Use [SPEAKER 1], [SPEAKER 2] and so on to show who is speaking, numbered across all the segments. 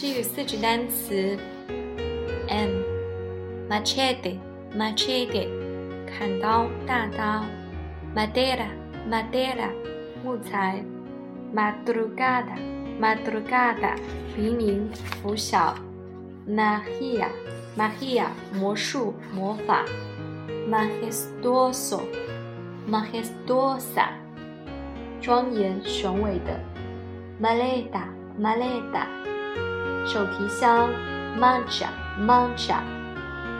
[SPEAKER 1] 是语四指单词：m machete machete 砍刀大刀；madera madera 木材；madrugada madrugada 黎明拂晓；magia magia 魔术魔法；majestuoso majestuosa 庄严雄伟的；maleta maleta 手提箱；mancha mancha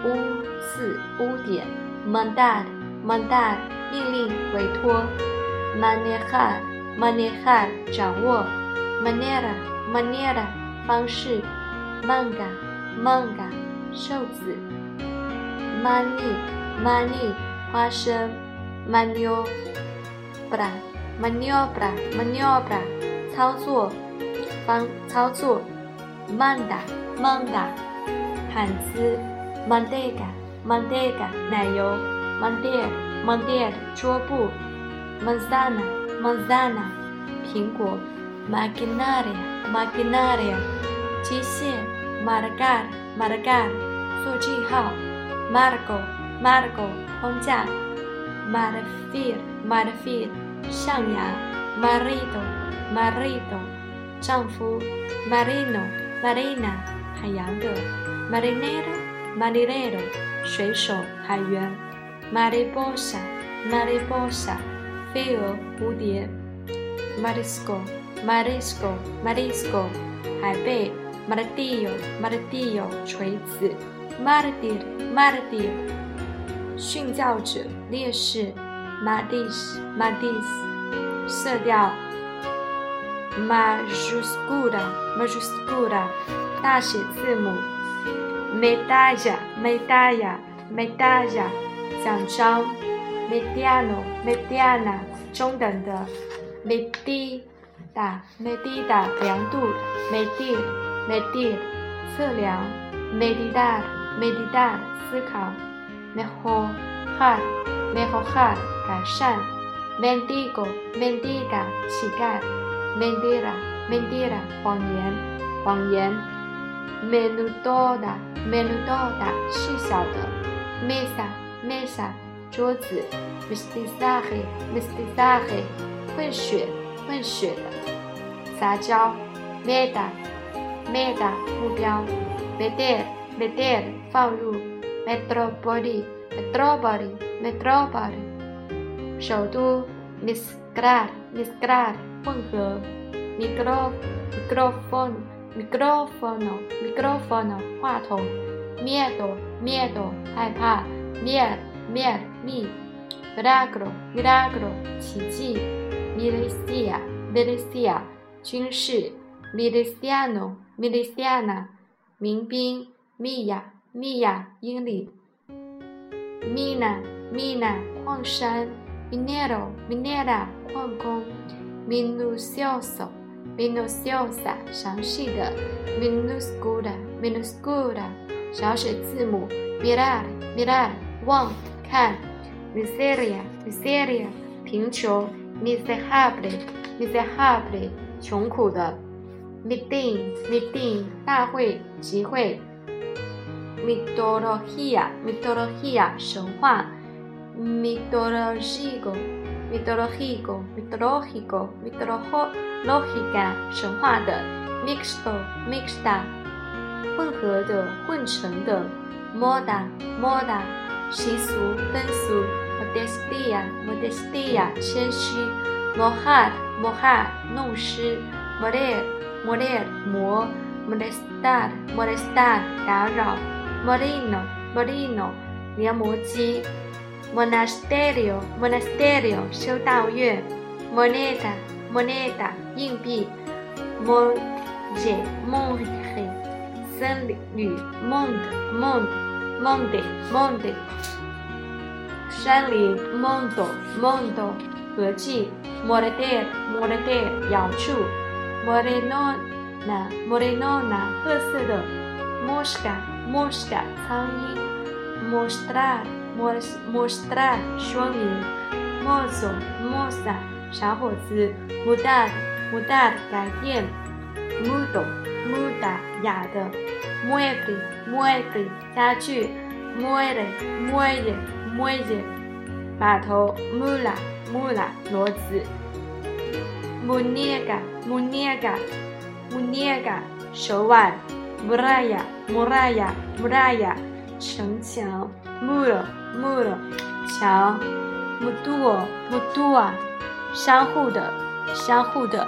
[SPEAKER 1] 污渍污点；mandar mandar 命令委托；manejar manejar 掌握；manera manera 方式；manga manga 瘦子；mani mani 花生；maniobra maniobra maniobra 操作方操作；manda manda 毯子 Mandega，Mandega，奶油，mandel mandel 桌布；manzana manzana 苹果；maquinaria maquinaria 机械；marcar marcar 做记号；marco marco 框架；marfil marfil 象牙；marido marido 丈夫；marino marina 海洋的；marinero marinero 水手海员；mariposa mariposa 飞蛾蝴蝶；marisco marisco marisco 海贝；martillo martillo 锤子；martir martir 训教者烈士；madis madis 色调。Majuscula majuscula 大写字母，medalla medalla medalla 奖章，mediano mediana 中等的，medida medida 量度，medir medir 测量，meditar meditar 思考，mejorar mejorar 改善，mendigo mendiga 乞丐。Mentira mentira 谎言谎言，menudoda menudoda 细小的，mesa mesa 桌子，mestizaje mestizaje 混血混血的，杂交，meta meta 目标，meter meter 放入，metropoli metropoli metropoli 首都，mezclar mezclar 混合，micro microphone microphone microphone 话筒，miedo miedo 害怕，mier mier 蜜，milagro milagro 奇迹，milicia milicia 军事，miliciano miliciana 民兵，mia mia 英里，mina mina 矿山，minero minera 矿工。minucioso minuciosa 详细的，minuscula minuscula 小写字母，mirar mirar 望看，miseria miseria 贫穷，miserable miserable 穷苦的，meeting meeting 大会集会，mythologia mythologia 神话，mythological mitológico, mitológico, mitológica 神话的，mixto, mixta 混合的、混成的，moda, moda 习俗、风俗，modestia, modestia 谦虚，mojar, mojar 弄湿，moler, moler 磨，molestar, molestar 打扰，molino, molino 研磨机。Monasterio monasterio 修道院，moneda moneda 硬币，monte monte 森林，monde monde monde monde 山林，mondo mondo 合计，morder morder 咬住，morenona morenona 褐色的，mosca mosca 苍蝇，mostrar mostrar 说明，mozo moza 小伙子，mudar mudar 改变 mudo muda 哑的，mueble mueble 家具，muelle muelle muelle 码头，mula mula 骡子，muñeca muñeca muñeca 手腕，muralla muralla muralla 城墙，muro muro 墙，mutuo mutua 相互的相互的。